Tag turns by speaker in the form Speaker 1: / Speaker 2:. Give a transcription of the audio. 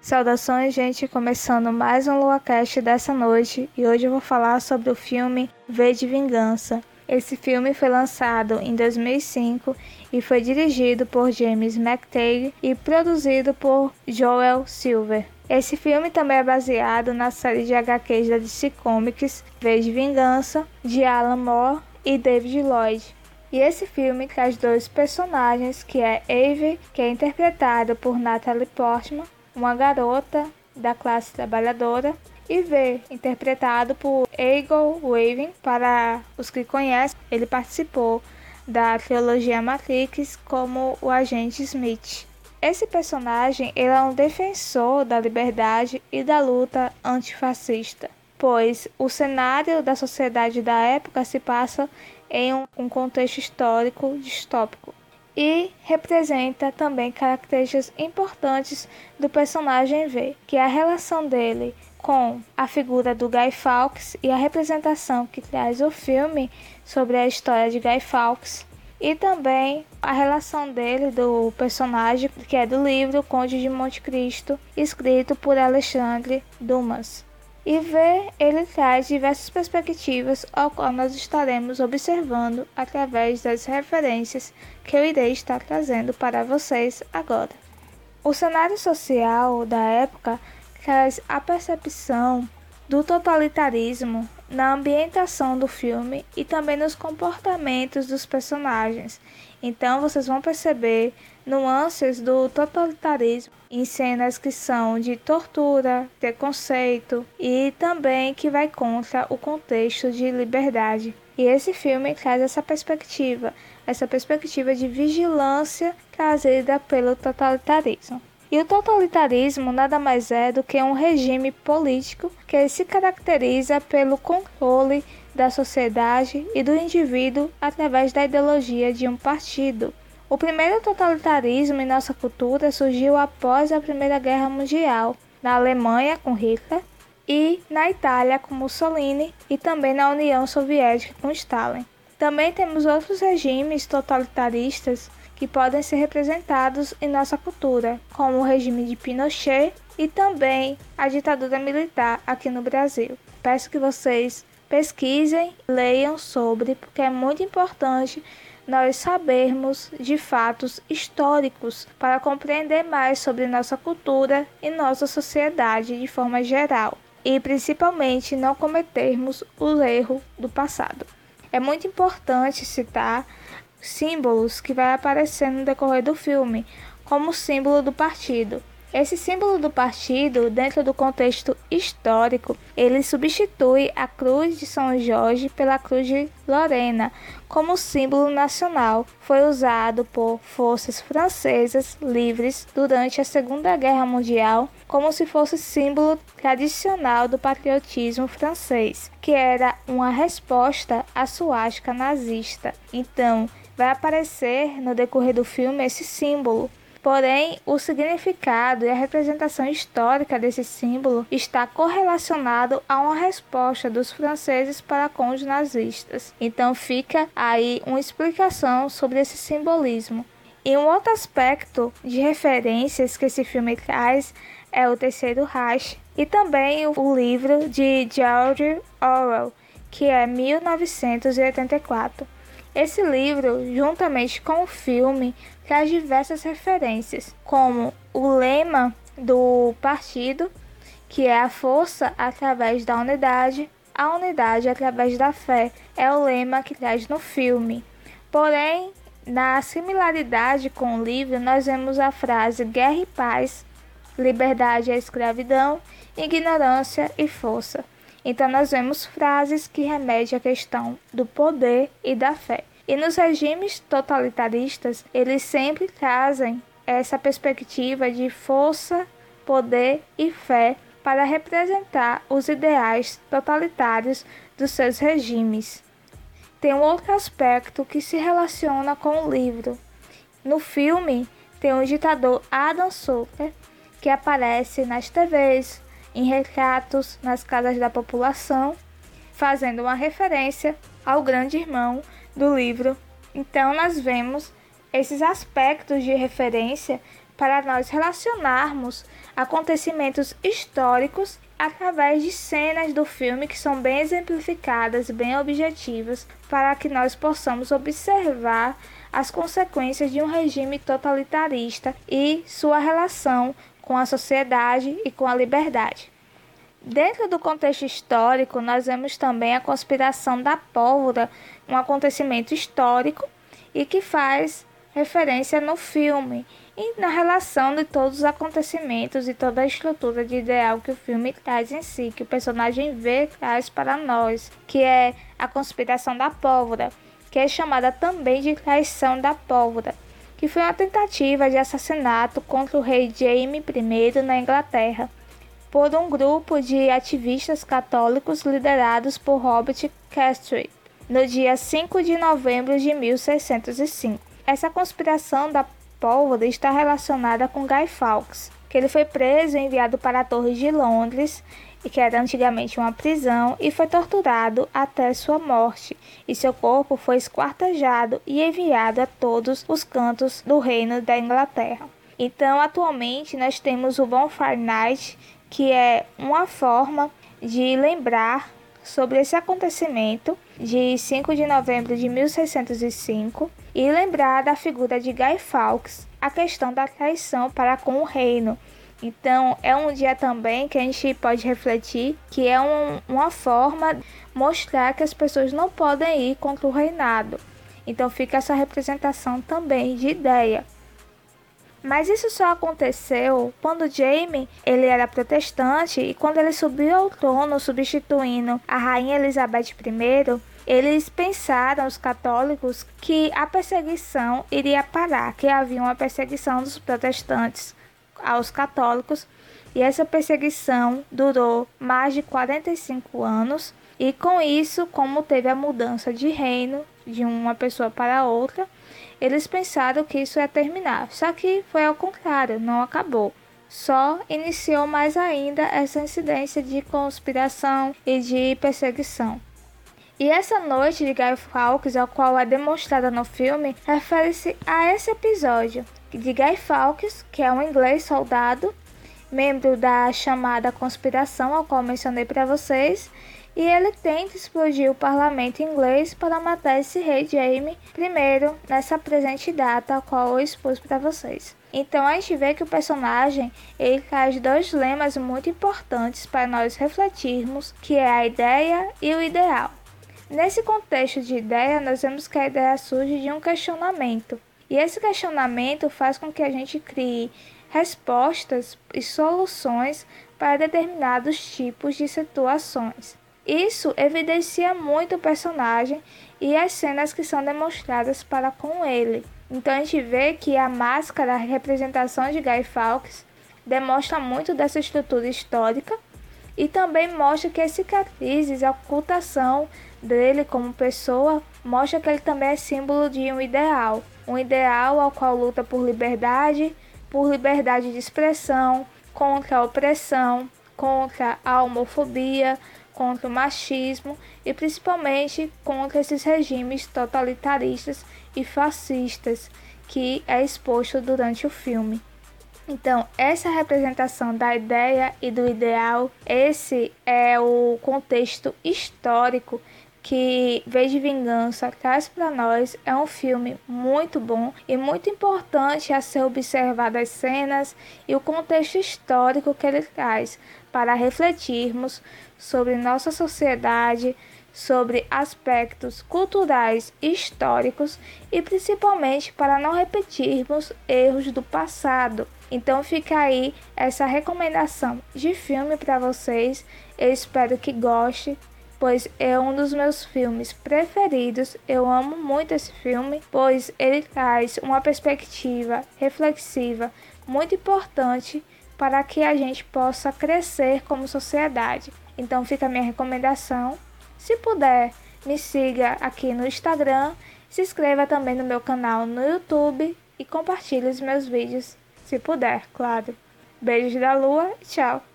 Speaker 1: Saudações, gente, começando mais um LuaCast dessa noite e hoje eu vou falar sobre o filme V de Vingança. Esse filme foi lançado em 2005 e foi dirigido por James McTagg e produzido por Joel Silver. Esse filme também é baseado na série de HQs da DC Comics V de Vingança, de Alan Moore e David Lloyd. E esse filme traz dois personagens, que é Eve, que é interpretada por Natalie Portman, uma garota da classe trabalhadora, e V, interpretado por Eagle Waving. Para os que conhecem, ele participou da trilogia Matrix como o agente Smith. Esse personagem ele é um defensor da liberdade e da luta antifascista, pois o cenário da sociedade da época se passa em um contexto histórico distópico e representa também características importantes do personagem V, que é a relação dele com a figura do Guy Fawkes e a representação que traz o filme sobre a história de Guy Fawkes e também a relação dele do personagem que é do livro Conde de Monte Cristo, escrito por Alexandre Dumas e ver ele traz diversas perspectivas ao qual nós estaremos observando através das referências que eu irei estar trazendo para vocês agora. O cenário social da época traz a percepção do totalitarismo na ambientação do filme e também nos comportamentos dos personagens. Então vocês vão perceber nuances do totalitarismo em cenas que são de tortura, preconceito e também que vai contra o contexto de liberdade. E esse filme traz essa perspectiva, essa perspectiva de vigilância trazida pelo totalitarismo. E o totalitarismo nada mais é do que um regime político que se caracteriza pelo controle da sociedade e do indivíduo através da ideologia de um partido. O primeiro totalitarismo em nossa cultura surgiu após a Primeira Guerra Mundial, na Alemanha com Hitler e na Itália com Mussolini e também na União Soviética com Stalin. Também temos outros regimes totalitaristas que podem ser representados em nossa cultura, como o regime de Pinochet e também a ditadura militar aqui no Brasil. Peço que vocês pesquisem, leiam sobre, porque é muito importante nós sabermos de fatos históricos para compreender mais sobre nossa cultura e nossa sociedade de forma geral e principalmente não cometermos o erro do passado. É muito importante citar símbolos que vai aparecer no decorrer do filme, como o símbolo do partido. Esse símbolo do partido, dentro do contexto histórico, ele substitui a cruz de São Jorge pela cruz de Lorena como símbolo nacional. Foi usado por forças francesas livres durante a Segunda Guerra Mundial como se fosse símbolo tradicional do patriotismo francês, que era uma resposta à suástica nazista. Então, vai aparecer no decorrer do filme esse símbolo. Porém, o significado e a representação histórica desse símbolo está correlacionado a uma resposta dos franceses para com os nazistas. Então fica aí uma explicação sobre esse simbolismo. E um outro aspecto de referências que esse filme traz é o Terceiro Reich e também o livro de George Orwell, que é 1984. Esse livro, juntamente com o filme, traz diversas referências, como o lema do partido, que é a força através da unidade, a unidade através da fé, é o lema que traz no filme. Porém, na similaridade com o livro, nós vemos a frase guerra e paz, liberdade e escravidão, ignorância e força. Então nós vemos frases que remetem à questão do poder e da fé. E nos regimes totalitaristas, eles sempre trazem essa perspectiva de força, poder e fé para representar os ideais totalitários dos seus regimes. Tem um outro aspecto que se relaciona com o livro. No filme, tem o ditador Adam Super, que aparece nas TVs, em retratos nas casas da população, fazendo uma referência ao grande irmão do livro. Então, nós vemos esses aspectos de referência para nós relacionarmos acontecimentos históricos através de cenas do filme que são bem exemplificadas, bem objetivas, para que nós possamos observar as consequências de um regime totalitarista e sua relação com a sociedade e com a liberdade. Dentro do contexto histórico, nós vemos também a conspiração da pólvora, um acontecimento histórico e que faz referência no filme e na relação de todos os acontecimentos e toda a estrutura de ideal que o filme traz em si, que o personagem vê traz para nós, que é a conspiração da pólvora, que é chamada também de traição da pólvora, que foi uma tentativa de assassinato contra o rei Jaime I na Inglaterra, por um grupo de ativistas católicos liderados por Robert Castry, no dia 5 de novembro de 1605. Essa conspiração da pólvora está relacionada com Guy Fawkes, que ele foi preso e enviado para a Torre de Londres, que era antigamente uma prisão, e foi torturado até sua morte, e seu corpo foi esquartejado e enviado a todos os cantos do reino da Inglaterra. Então, atualmente, nós temos o Bonfire Night, que é uma forma de lembrar sobre esse acontecimento de 5 de novembro de 1605 e lembrar da figura de Guy Fawkes, a questão da traição para com o reino. Então, é um dia também que a gente pode refletir que é um, uma forma mostrar que as pessoas não podem ir contra o reinado. Então, fica essa representação também de ideia. Mas isso só aconteceu quando Jaime ele era protestante e quando ele subiu ao trono substituindo a rainha Elizabeth I, eles pensaram, os católicos, que a perseguição iria parar, que havia uma perseguição dos protestantes aos católicos, e essa perseguição durou mais de 45 anos. E com isso, como teve a mudança de reino de uma pessoa para outra, eles pensaram que isso ia terminar. Só que foi ao contrário, não acabou. Só iniciou mais ainda essa incidência de conspiração e de perseguição. E essa noite de Guy Fawkes, a qual é demonstrada no filme, refere-se a esse episódio de Guy Fawkes, que é um inglês soldado, membro da chamada conspiração, a qual mencionei para vocês, e ele tenta explodir o parlamento inglês para matar esse rei Jaime I nessa presente data, a qual eu expus para vocês. Então a gente vê que o personagem ele traz dois lemas muito importantes para nós refletirmos, que é a ideia e o ideal. Nesse contexto de ideia, nós vemos que a ideia surge de um questionamento. E esse questionamento faz com que a gente crie respostas e soluções para determinados tipos de situações. Isso evidencia muito o personagem e as cenas que são demonstradas para com ele. Então a gente vê que a máscara, a representação de Guy Fawkes, demonstra muito dessa estrutura histórica e também mostra que as cicatrizes, a ocultação dele como pessoa, mostra que ele também é símbolo de um ideal, um ideal ao qual luta por liberdade, por liberdade de expressão, contra a opressão, contra a homofobia, contra o machismo e principalmente contra esses regimes totalitaristas e fascistas que é exposto durante o filme. Então, essa representação da ideia e do ideal, esse é o contexto histórico que V de Vingança traz para nós é um filme muito bom e muito importante a ser observado as cenas e o contexto histórico que ele traz para refletirmos sobre nossa sociedade, sobre aspectos culturais e históricos e principalmente para não repetirmos erros do passado. Então fica aí essa recomendação de filme para vocês. Eu espero que goste, pois é um dos meus filmes preferidos. Eu amo muito esse filme, pois ele traz uma perspectiva reflexiva muito importante para que a gente possa crescer como sociedade. Então fica a minha recomendação. Se puder, me siga aqui no Instagram, se inscreva também no meu canal no YouTube e compartilhe os meus vídeos, se puder, claro. Beijos da lua e tchau!